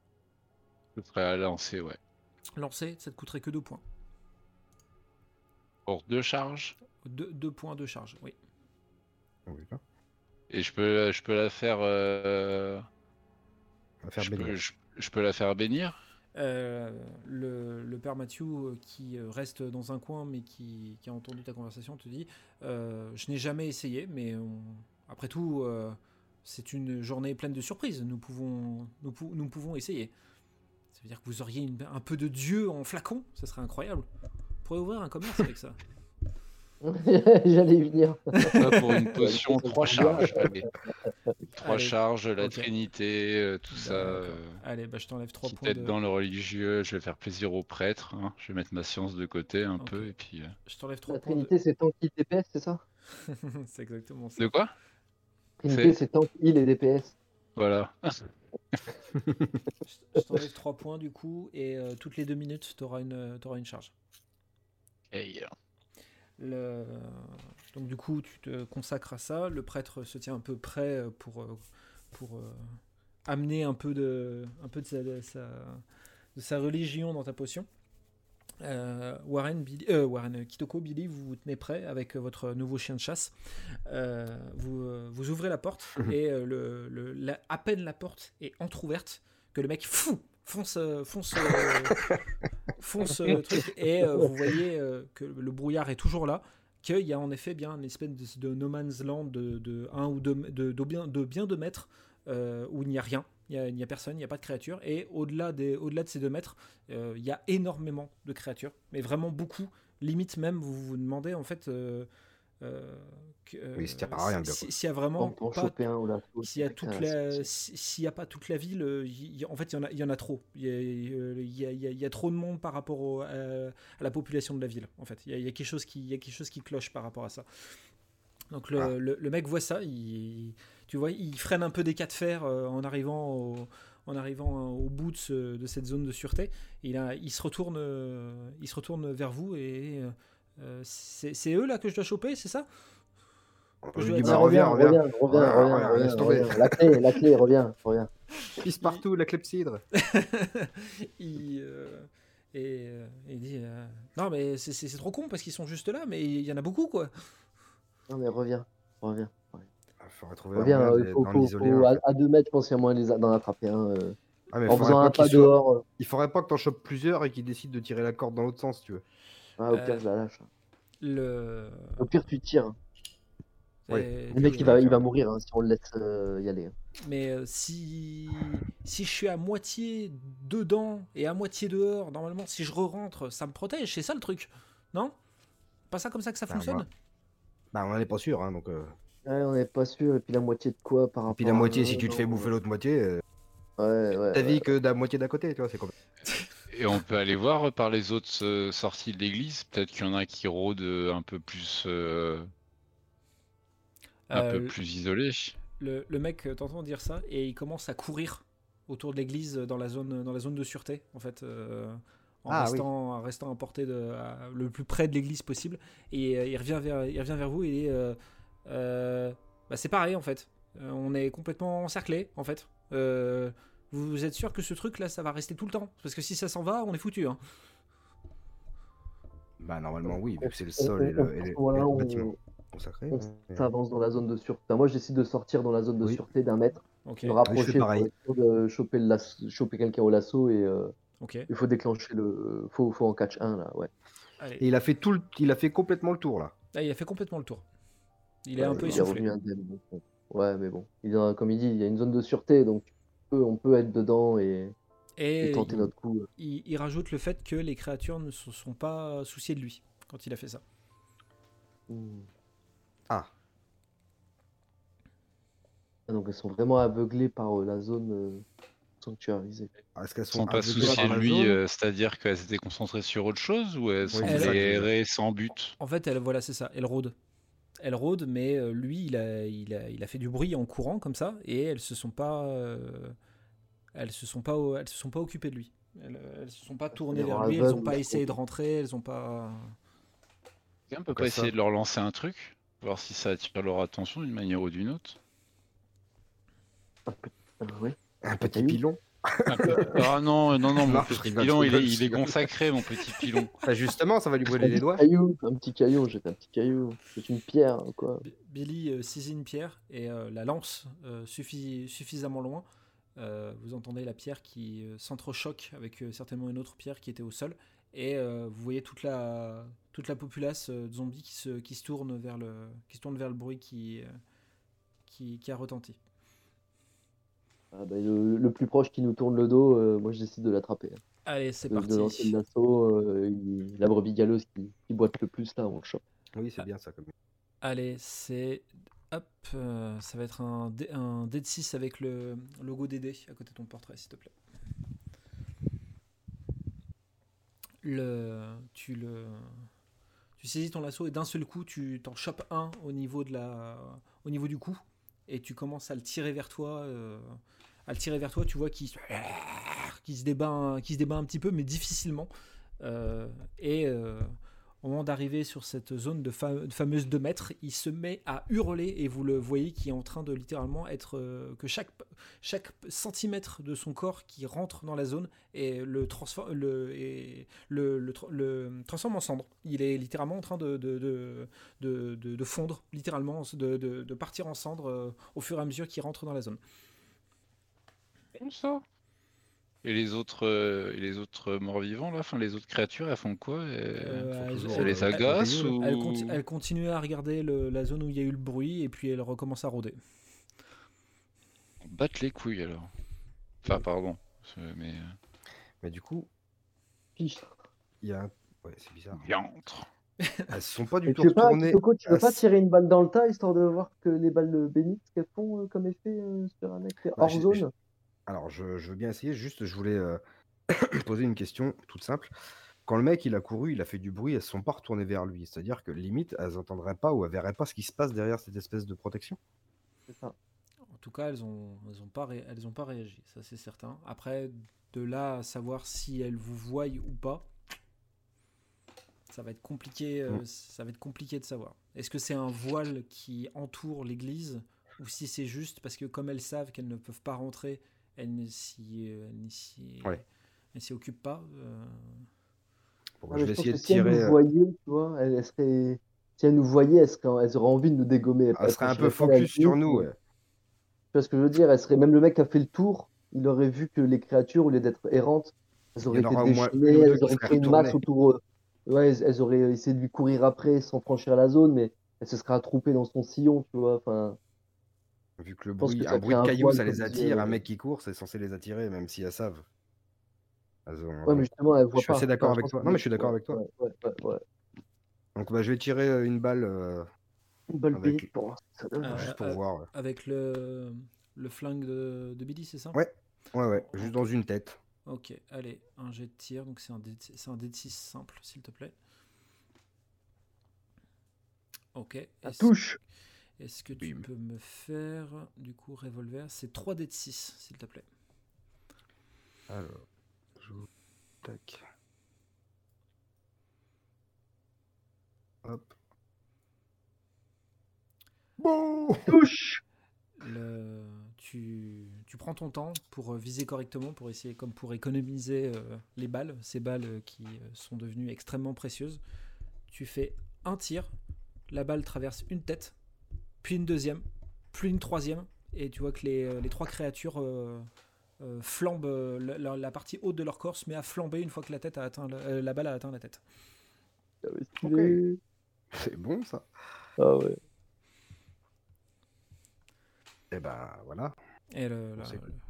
Je ferais à lancer, ouais. Lancer, ça te coûterait que deux points. Pour deux charges Deux, deux points de charge, oui. Oui, là. Et je peux, je peux la faire. euh, faire je, bénir. peux, je, je peux la faire bénir? Euh, le, le père Mathieu euh, qui reste dans un coin mais qui, qui a entendu ta conversation te dit euh, Je n'ai jamais essayé, mais on- après tout, euh, c'est une journée pleine de surprises. Nous pouvons, nous, pou- nous pouvons essayer. Ça veut dire que vous auriez une- un peu de Dieu en flacon Ce serait incroyable. On pourrait ouvrir un commerce avec ça. J'allais y venir. Pas pour une potion, ça trois charges. allez. Trois Allez, charges, la. Trinité, euh, tout ça. Euh, Allez, bah, je t'enlève 3 Quitte à points être de... dans le religieux, je vais faire plaisir au prêtre. hein. Je vais mettre ma science de côté un peu et puis. euh, Je t'enlève 3 La points de... Trinité, c'est tank, heal, DPS, c'est ça? C'est exactement ça. De quoi? Trinité, C'est- tank, heal et DPS. Voilà. Je t'enlève 3 points du coup, et euh, toutes les 2 minutes, tu auras une, t'auras une charge. Hey, euh, Le... Donc du coup, tu te consacres à ça. Le prêtre se tient un peu prêt euh, pour, euh, pour euh, amener un peu de, un peu de, sa, de sa- de sa religion dans ta potion. Euh, Warren, Billy, euh, Warren, Kitoko, Billy, vous vous tenez prêt avec votre nouveau chien de chasse. Euh, vous, euh, vous ouvrez la porte et euh, le, le- la- à peine la porte est entrouverte que le mec fou, fonce, euh, fonce, euh, euh, truc et euh, vous voyez euh, que le brouillard est toujours là, qu'il y a en effet bien une espèce de, no man's land de, de un ou deux, de, de bien, de bien deux mètres euh, où il n'y a rien, il n'y a, n'y personne, il n'y a pas de créature et au-delà des, au-delà de ces deux mètres, euh, il y a énormément de créatures, mais vraiment beaucoup. Limite même, vous vous demandez en fait. euh, euh, que, euh, Oui, s'il y a pas rien, si- y a vraiment peut en pas choper un ou la s'il y a toute la, si- s'il n'y a pas toute la ville, euh, il y- en fait, il y en a, il y en a trop. Il y a, euh, il y a- y y trop de monde par rapport au- à, à la population de la ville. En fait, il y a, il y a quelque chose qui, il y a quelque chose qui cloche par rapport à ça. Donc le, Ah. le- le mec voit ça, il, tu vois, il freine un peu des cas de fer euh, en arrivant au, en arrivant au bout de, ce- de cette zone de sûreté. Il, a, il, se retourne, euh, il se retourne vers vous et euh, euh, c'est c'est eux là que je dois choper, c'est ça? Je lui dis, bah, reviens, reviens, reviens. reviens, reviens, Reviens, reviens, reviens, reviens, laisse tomber. reviens. La clé, la clé, reviens, reviens. Pisse partout, la clepsydre. il, euh, et, euh, il dit euh, Non, mais c'est trop con parce qu'ils sont juste là, mais il y en a beaucoup quoi. Non mais reviens, reviens. Il faudrait trouver Reviens, un moyen euh, de- faut, faut- faut- à, deux mètres, je pense qu'il y a moyen de les a- d'en attraper un. euh, Ah, mais en faudrait faisant pas un pas qu'il soit- dehors. euh, Il faudrait pas que t'en chopes plusieurs et qu'ils décident de tirer la corde dans l'autre sens, si tu veux. ah, au Euh, pire, je la lâche. Le, Au pire, tu tires. Ouais. et- Le mec, il va, il va mourir hein, si on le laisse euh, y aller. Mais euh, si, si je suis à moitié dedans et à moitié dehors, normalement, si je re-rentre, ça me protège. C'est ça le truc. Non? Pas ça comme ça que ça Bah, fonctionne? moi- Bah, on en est pas sûr, hein, donc. euh, Ouais, on n'est pas sûr. Et puis la moitié de quoi par Et rapport puis la à- moitié, si tu te fais bouffer l'autre moitié, euh, Ouais, ouais. ta ouais. vie que de la moitié d'à côté, tu vois, c'est comme. Et on peut aller voir par les autres euh, sorties de l'église. Peut-être qu'il y en a qui rôdent euh, un peu plus, euh, un Euh, peu plus isolés. le, le mec euh, t'entend dire ça et il commence à courir autour de l'église euh, dans la zone dans la zone de sûreté en fait euh, en Ah, oui. restant en restant à portée de à- le plus près de l'église possible et euh, il revient vers il revient vers vous et euh, euh, bah, c'est pareil en fait Euh, on est complètement encerclé en fait Euh, vous, êtes sûr que ce truc là ça va rester tout le temps? Parce que si ça s'en va on est foutu hein. Bah, normalement, oui, vu que c'est le sol et on- le, et le- et voilà, le on- bâtiment consacré. on mais- s'avance dans la zone de sûreté. Enfin, moi, j'essaie de sortir dans la zone de Oui. sûreté d'un mètre, ok me je rapprocher fais pour de choper, choper quelqu'un au lasso et euh, il faut déclencher le. Faut, faut en catch un là, ouais. allez Et il a fait tout le... il a fait complètement le tour là. Ah, il a fait complètement le tour il est Ouais, un peu il est revenu. Ouais, mais bon. Il a- comme il dit, il y a une zone de sûreté, donc on peut, être dedans et, et et tenter il- notre coup. il, il rajoute le fait que les créatures ne se sont pas souciées de lui quand il a fait ça. Ah, Ah, Donc elles sont vraiment aveuglées par euh, la zone euh, sanctuarisée. est-ce qu'elles sont sont pas par de lui, euh, c'est-à-dire qu'elles étaient concentrées sur autre chose ou elles sont dire. errées sans but? En fait, elle, voilà, c'est ça, elle rôde. Elle rôde, mais euh, lui, il a, il, a, il a fait du bruit en courant comme ça, et elles se sont pas, euh, elles se sont pas, elles se sont pas occupées de lui. Elles, elles se sont pas tournées vers lui, elles ont pas essayé de rentrer, elles ont pas. On peut pas essayer de leur lancer un truc Voir si ça attire leur attention d'une manière ou d'une autre? Ah, oui. Un petit pilon Ah non, non, non, mon Non, je petit pilon, il est, il consacré, mon petit pilon. Bah, Justement, ça va lui brûler les doigts. caillou, un petit caillou, jette un petit caillou. C'est une pierre, quoi. B- Billy euh, saisit une pierre et euh, la lance euh, suffi- suffisamment loin. Euh, vous entendez la pierre qui euh, s'entrechoque avec euh, certainement une autre pierre qui était au sol. Et euh, vous voyez toute la, toute la populace euh, de zombies qui se, qui, se tourne vers le, qui se tourne vers le bruit qui, euh, qui, qui a retenti. Ah, bah, le, le plus proche qui nous tourne le dos, euh, moi je décide de l'attraper. hein. Allez, c'est De, de lancer parti. le lasso, euh, il- la brebis galeuse qui, qui boite le plus là, on le chope. Oui, c'est bien ça. Comme... Allez, c'est. Hop, euh, ça va être un, dé, un dé de 6 avec le logo DD à côté de ton portrait, s'il te plaît. Le, tu le. Tu saisis ton lasso et d'un seul coup, tu t'en chopes un au niveau, de la, au niveau du cou et tu commences à le tirer vers toi. euh, à le tirer vers toi, tu vois qu'il se- débat, se débat un petit peu, mais difficilement. Euh, et euh, au moment d'arriver sur cette zone de, fa- de fameuse 2 mètres, il se met à hurler et vous le voyez qui est en train de littéralement être euh, que chaque, centimètre de son corps qui rentre dans la zone et le, transforme, en cendre. Il est littéralement en train de, de, fondre, littéralement, de, partir en cendre au fur et à mesure qu'il rentre dans la zone. Ça. Et les autres, euh, et les autres morts-vivants, là, enfin les autres créatures, elles font quoi? Elles- Euh, toujours, Ça elle- les agace elle- ou Elle, conti- elle continue à regarder le- la zone où il y a eu le bruit et puis elle recommence à rôder. Battre les couilles alors. Enfin, pardon. Mais. euh, Mais du coup, il y a un. Ouais, c'est bizarre. Yantre. Elles se sont pas du tout tu veux pas, retournées. Tu veux à pas tirer une balle dans le tas histoire de voir que les balles bénites qu'elles font euh, comme effet euh, sur un mec Bah, hors zone? Alors, je, je veux bien essayer. Juste, je voulais euh, poser une question toute simple. quand le mec il a couru, il a fait du bruit, elles ne sont pas retournées vers lui. C'est-à-dire que limite, elles n'entendraient pas ou elles verraient pas ce qui se passe derrière cette espèce de protection? C'est ça. En tout cas, elles ont, elles ont pas, ré- elles ont pas réagi, ça c'est certain. Après, de là à savoir si elles vous voient ou pas, ça va être compliqué. euh, Mm. Ça va être compliqué de savoir. Est-ce que c'est un voile qui entoure l'église ou si c'est juste parce que comme elles savent qu'elles ne peuvent pas rentrer, elles ne s'y, euh, Ouais. occupent pas. euh, Bon, Ouais, je vais essayer de si tirer. nous euh, voyaient, tu vois, elles, elles seraient... si elles nous voyaient, elles, seraient- elles auraient envie de nous dégommer. Elle serait un peu focus sur nous. ouais. Tu vois ce que je veux dire? Elle serait... Même le mec qui a fait le tour, il aurait vu que les créatures, au lieu d'être errantes, elles auraient été déchaînées, elles auraient créé une masse autour. euh, Ouais, elles, elles auraient essayé de lui courir après sans franchir la zone, mais elles se seraient attroupées dans son sillon, tu vois. Enfin, Vu que le bruit, que un bruit de cailloux, ça les attire. Un euh, mec qui court, c'est censé les attirer, même si elles savent. Elles ont- ouais, mais justement, elles voient Je suis pas. assez d'accord avec toi. Non, mais je suis d'accord ouais, avec toi. Ouais, ouais, ouais, ouais. Donc bah, je vais tirer euh, une balle euh, Une balle Avec- pour ça donne. Juste pour euh, voir. ouais. avec le, le flingue de, de Billy, c'est ça? Ouais. Ouais, ouais, juste dans une tête. Ok, allez, un jet de tir, donc c'est un dé un dé de 6 simple, s'il te plaît. Ok. Ça est-ce- touche. Est-ce que tu Oui. peux me faire, du coup, revolver? C'est 3 dés de 6, s'il te plaît. Alors, je... tac. Hop. Bon Touche. Le- tu, tu prends ton temps pour euh, viser correctement, pour essayer, comme pour économiser euh, les balles, ces balles euh, qui sont devenues extrêmement précieuses. Tu fais un tir, la balle traverse une tête, puis une deuxième, puis une troisième, et tu vois que les, euh, les trois créatures euh, euh, flambent, la, partie haute de leur corps se met à flamber une fois que la, tête a atteint le- euh, la balle a atteint la tête. Ah. C'est bon ça Ah ouais. Et ben voilà. Et la-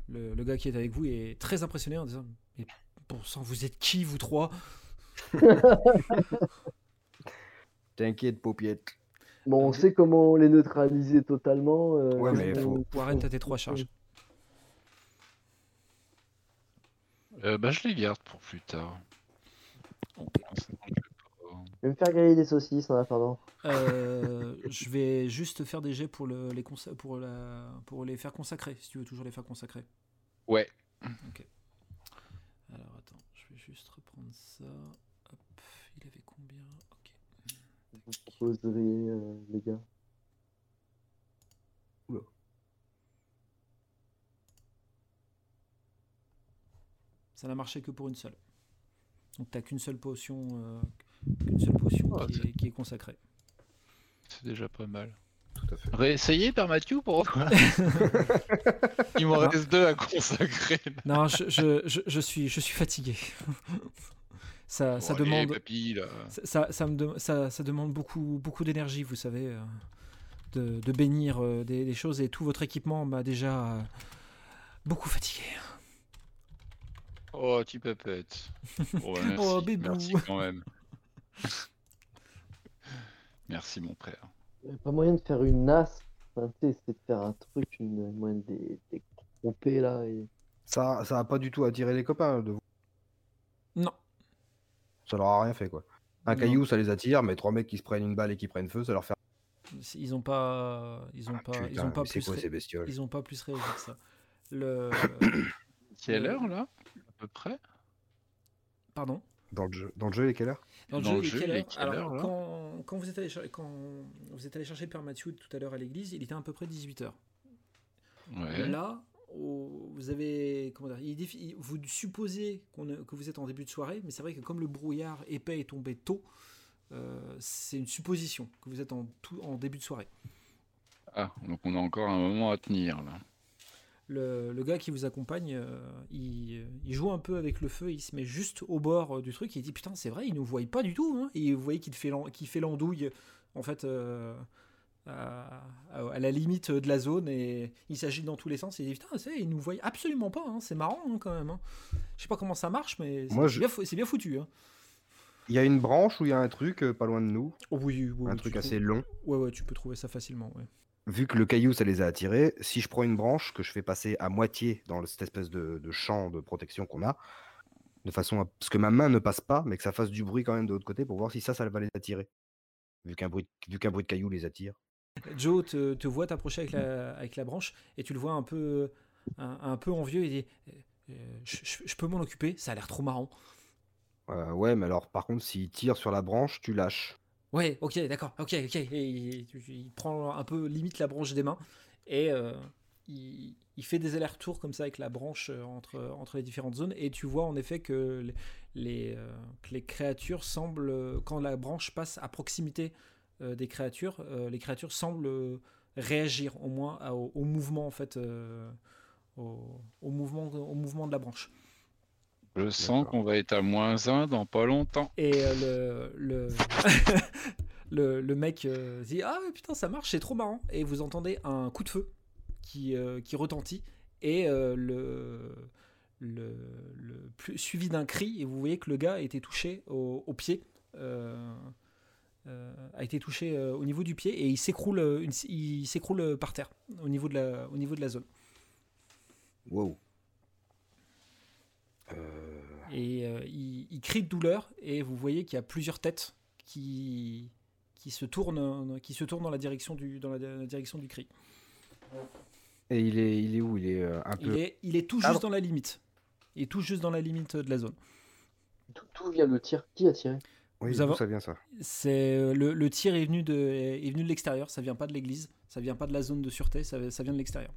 le- le gars qui est avec vous est très impressionné en disant Mais bon sang, vous êtes qui, vous trois? T'inquiète, paupiette. Bon, on sait comment les neutraliser totalement. euh, Ouais, mais on- faut- Warren, t'as tes trois charges. Euh, bah, je les garde pour plus tard. Ok. Je vais me faire griller des saucisses en attendant. Euh, je vais juste faire des jets pour, le- les, consa- pour, la, pour les faire consacrer, si tu veux toujours les faire consacrer. Ouais. Alors attends, je vais juste reprendre ça. Hop, il avait combien Ok. Vous proposeriez, euh, les gars. Ça n'a marché que pour une seule. Donc t'as qu'une seule potion, euh, qu'une seule potion Oh, qui, est, qui est consacrée. C'est déjà pas mal. Tout à fait. Réessayez par Mathieu pour. Il m'en Ah. reste deux à consacrer. là. Non, je, je, je, je suis, je suis fatigué. Ça, ça Bon, allez, demande. papy, là. Ça, ça, ça me de- ça, ça demande beaucoup, beaucoup d'énergie, vous savez, euh, de, de bénir euh, des, des choses et tout votre équipement m'a déjà euh, beaucoup fatigué. Oh, tu pépette. Oh, bah, merci. Oh, bébou. Merci quand même. Merci, mon frère. Il n'y a pas moyen de faire une nasse. Enfin, c'est de faire un truc, une moyen de des, des tromper là. Et... Ça, ça a pas du tout attiré les copains de vous. Non. Ça leur a rien fait quoi. Un Non. caillou, ça les attire, mais trois mecs qui se prennent une balle et qui prennent feu, ça leur fait. Ils ont pas, ils ont Ah, pas, putain, ils ont pas plus, quoi ré- ces bestioles ils ont pas plus réagi que ça. Le, Quelle heure, là À peu près? Pardon? dans le, jeu, dans le jeu, il est quelle heure? Dans le Dans jeu, quelle heure? Alors, quand, quand vous êtes allé quand vous êtes allé chercher Père Mathieu tout à l'heure à l'église, il était à peu près 18h. Ouais. Là, vous avez. Comment dire, il Vous supposez que vous êtes en début de soirée, mais c'est vrai que comme le brouillard épais est tombé tôt, euh, c'est une supposition que vous êtes en, tout, en début de soirée. Ah, donc on a encore un moment à tenir, là. Le, le gars qui vous accompagne, euh, il, il joue un peu avec le feu, il se met juste au bord euh, du truc il dit Putain, c'est vrai, il nous voit pas du tout. hein. Et vous voyez qu'il fait l'andouille, en fait, euh, à, à- la limite de la zone et il s'agite dans tous les sens. Et il dit Putain, nous voit absolument pas, hein. c'est marrant hein, quand même. hein. Je sais pas comment ça marche, mais c'est je- bien, foutu. Il y a une branche où il y a un truc euh, pas loin de nous, Oh oui, oui, un truc assez trouves- long. Ouais, ouais, tu peux trouver ça facilement. ouais. Vu que le caillou, ça les a attirés, si je prends une branche que je fais passer à moitié dans cette espèce de, de champ de protection qu'on a, De façon à ce que ma main ne passe pas, mais que ça fasse du bruit quand même de l'autre côté pour voir si ça, ça va les attirer. Vu qu'un bruit, vu qu'un bruit de caillou les attire. Joe te, te voit t'approcher avec la, avec la branche et tu le vois un peu, un, un peu envieux. Il dit euh, je, je- je peux m'en occuper, ça a l'air trop marrant. Euh, ouais, mais alors par contre, s'il tire sur la branche, tu lâches. Ouais, ok, d'accord, ok, ok. Et il, il prend un peu limite la branche des mains et euh, il, il fait des allers-retours comme ça avec la branche entre, entre les différentes zones. Et tu vois en effet que les, les, que les créatures semblent, quand la branche passe à proximité des créatures, euh, les créatures semblent euh, réagir au moins à- au, au mouvement en fait, euh, au, au mouvement, au mouvement de la branche. Je sens qu'on va être à moins 1 dans pas longtemps. Et euh, le, le, le, le mec euh, dit Ah putain, ça marche, c'est trop marrant. Et vous entendez un coup de feu qui, euh, qui retentit et euh, le, le, le plus, suivi d'un cri. Et vous voyez que le gars a été touché au, au pied. Euh, a été touché euh, au niveau du pied et il s'écroule euh, une- il s'écroule par terre au niveau de la, au niveau de la zone. Wow. Euh, Et euh, il, il crie de douleur et vous voyez qu'il y a plusieurs têtes qui, qui, se, tournent, qui se tournent dans la direction du, dans la, la direction du cri. Et il est, il est où? Il est euh, un Il peu. est, il est tout Ah juste dans la limite. Il est tout juste dans la limite de la zone. D'où d'où vient le tir? Qui a tiré? Oui, ça vient ça C'est euh, le, le tir est venu de est venu de l'extérieur. Ça vient pas de l'église. Ça vient pas de la zone de sûreté. Ça, ça vient de l'extérieur.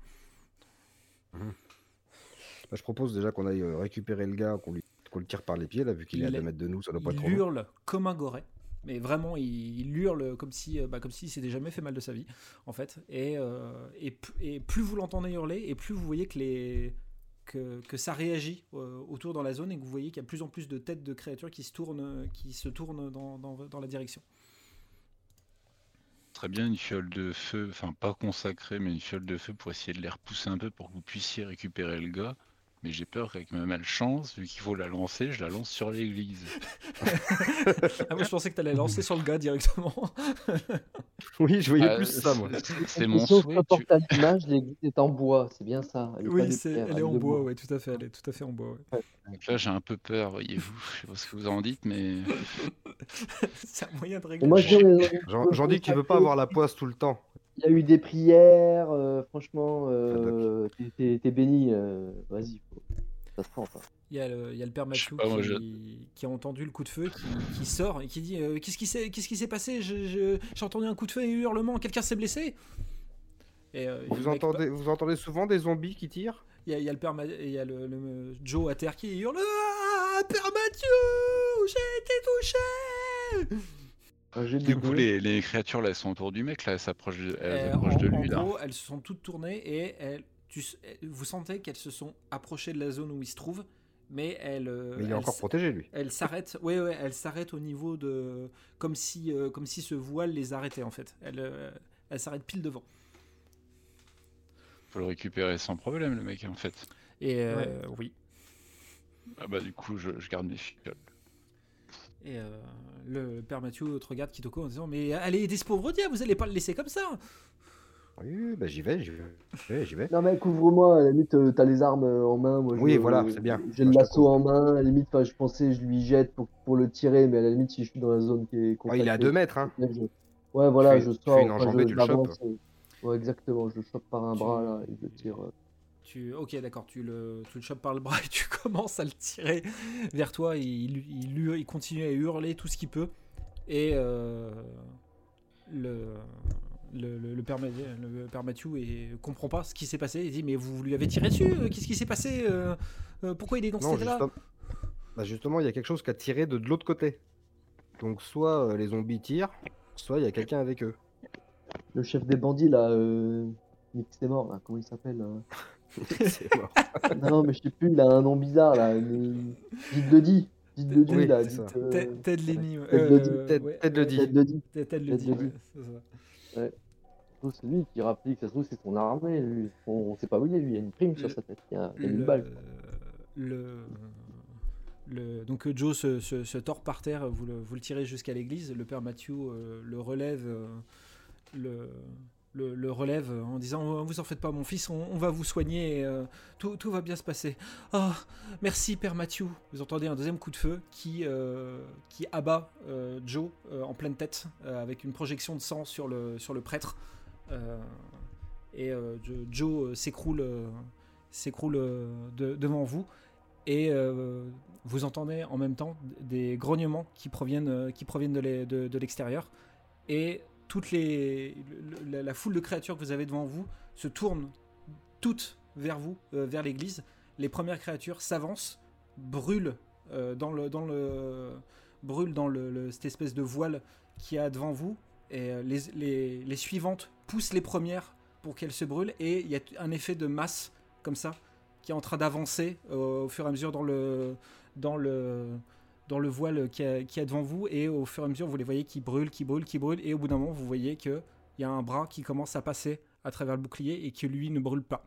Bah, Je propose déjà qu'on aille euh, récupérer le gars, qu'on lui... qu'on le tire par les pieds, là, vu qu'il est à Il 2 est- mètres de nous, ça doit pas être Il long. hurle comme un goret. Mais vraiment, il, il hurle comme si, euh, bah, comme s'il s'était jamais fait mal de sa vie, en fait. Et, euh, et plus vous l'entendez hurler, et plus vous voyez que, les, que, ça réagit euh, autour dans la zone, et que vous voyez qu'il y a plus en plus de têtes de créatures qui se tournent, qui se tournent dans, dans, dans la direction. Très bien une fiole de feu, enfin pas consacrée, mais une fiole de feu pour essayer de les repousser un peu pour que vous puissiez récupérer le gars. Mais j'ai peur qu'avec ma malchance, vu qu'il faut la lancer, je la lance sur l'église. Ah, moi, je pensais que tu allais lancer sur le gars directement. Oui, je voyais Ah, plus ça, moi. c'est- mon souhait. tu- à l'image, l'église est en bois, c'est bien ça. Elle oui, elle est en bois, ouais, tout à fait. Elle est tout à fait en bois. ouais. Donc là, j'ai un peu peur, voyez-vous. Je sais pas ce que vous en dites, mais c'est un moyen de régler. J'en j'en dis que tu veux pas avoir la poisse tout le temps. Il y a eu des prières, euh, franchement, euh, t'es- t'es t'es béni. euh, Vas-y, faut- ça se tente. hein. Il y a le, il y a le père Mathieu pas, moi, qui, qui a entendu le coup de feu, qui, qui sort et qui dit euh, Qu'est-ce qui s'est passé? J'ai entendu un coup de feu et hurlement, quelqu'un s'est blessé? Et, euh, Vous entendez, vous entendez souvent des zombies qui tirent? Il y, a, il y a le père Ma- il y a le, le- Joe à terre qui hurle Ah, Père Mathieu J'ai été touché du coup, les, les créatures là, elles sont autour du mec, là, elles s'approchent de, elles Euh, s'approchent en, de en lui, là. gros, elles se sont toutes tournées et elles, tu, s- vous sentez qu'elles se sont approchées de la zone où il se trouve, mais elles. euh, Mais il est elles encore protégé, lui. Elle s'arrête, ouais, ouais, elle s'arrête au niveau de, comme si, euh, comme si ce voile les arrêtait en fait. Elle, euh, elle s'arrête pile devant. Faut le récupérer sans problème, le mec, en fait. Et euh, oui. Ah bah, du coup, je, je garde mes fioles. Et euh, le père Mathieu te regarde Kitoko en disant mais allez aider ce pauvre diable, vous allez pas le laisser comme ça. Oui, bah j'y vais, j'y vais, j'y vais. Non, mais couvre-moi, à la limite, euh, t'as les armes euh, en main. Moi, Oui, voilà, c'est bien. J'ai le lasso en main, à la limite, enfin, je pensais, je lui jette pour, pour le tirer, mais à la limite, si je suis dans la zone qui est Ouais, il est à contactée, 2 mètres, hein. je- Ouais, voilà, fais- je tu sors. fais une enfin, enjambée, je- tu le chopes. j'avance, euh, Ouais, exactement, je le chope par un Tu- bras, là, et je le tire. euh. Tu, ok, d'accord, tu le, tu le chopes par le bras et tu commences à le tirer vers toi. Et il, il, il continue à hurler tout ce qu'il peut. Et euh, le, le, le, le père, le père Mathieu et comprend pas ce qui s'est passé. Il dit Mais vous lui avez tiré dessus euh, Qu'est-ce qui s'est passé euh, euh, Pourquoi il est dans Non, cet état-là? justement... Bah, justement, il y a quelque chose qui a tiré de, de l'autre côté. Donc, soit euh, les zombies tirent, soit il y a quelqu'un avec eux. Le chef des bandits, là, euh... Nick, c'est mort, là, comment il s'appelle C'est mort. Non, mais je sais plus, il a un nom bizarre, là. Dites le dit. Dites le dit, Oui, là. euh, Ted- Lenny. Ted Lenny, Ted- ouais, Ted le dit. Ted le dit. Ted- le dit, ouais, c'est lui qui rappelle que ça se trouve, c'est son armée. Lui. On, sait pas où il est, lui. Il y a une prime sur Le- sa tête. Il y a, il y a une le, balle. le, le- donc euh, Joe se, se- se tord par terre, vous le, vous le tirez jusqu'à l'église, le père Mathieu euh, le relève, euh, le, le, relève en disant oh, Vous en faites pas, mon fils, on, va vous soigner, et, tout, tout, va bien se passer. Oh, merci, Père Mathieu. Vous entendez un deuxième coup de feu qui, qui abat Joe en pleine tête avec une projection de sang sur le, sur le prêtre. et Joe s'écroule s'écroule devant vous et vous entendez en même temps des grognements qui proviennent, qui proviennent de l'extérieur et toutes les, la, foule de créatures que vous avez devant vous se tourne toutes vers vous, euh, vers l'église. Les premières créatures s'avancent, brûlent euh, dans le dans le cette espèce de voile qui a devant vous et euh, les, suivantes poussent les premières pour qu'elles se brûlent et il y a un effet de masse comme ça qui est en train d'avancer au fur et à mesure dans le dans le dans le voile qui est devant vous et au fur et à mesure vous les voyez qui brûlent, qui brûlent, qui brûlent et au bout d'un moment vous voyez qu'il y a un bras qui commence à passer à travers le bouclier et que lui ne brûle pas.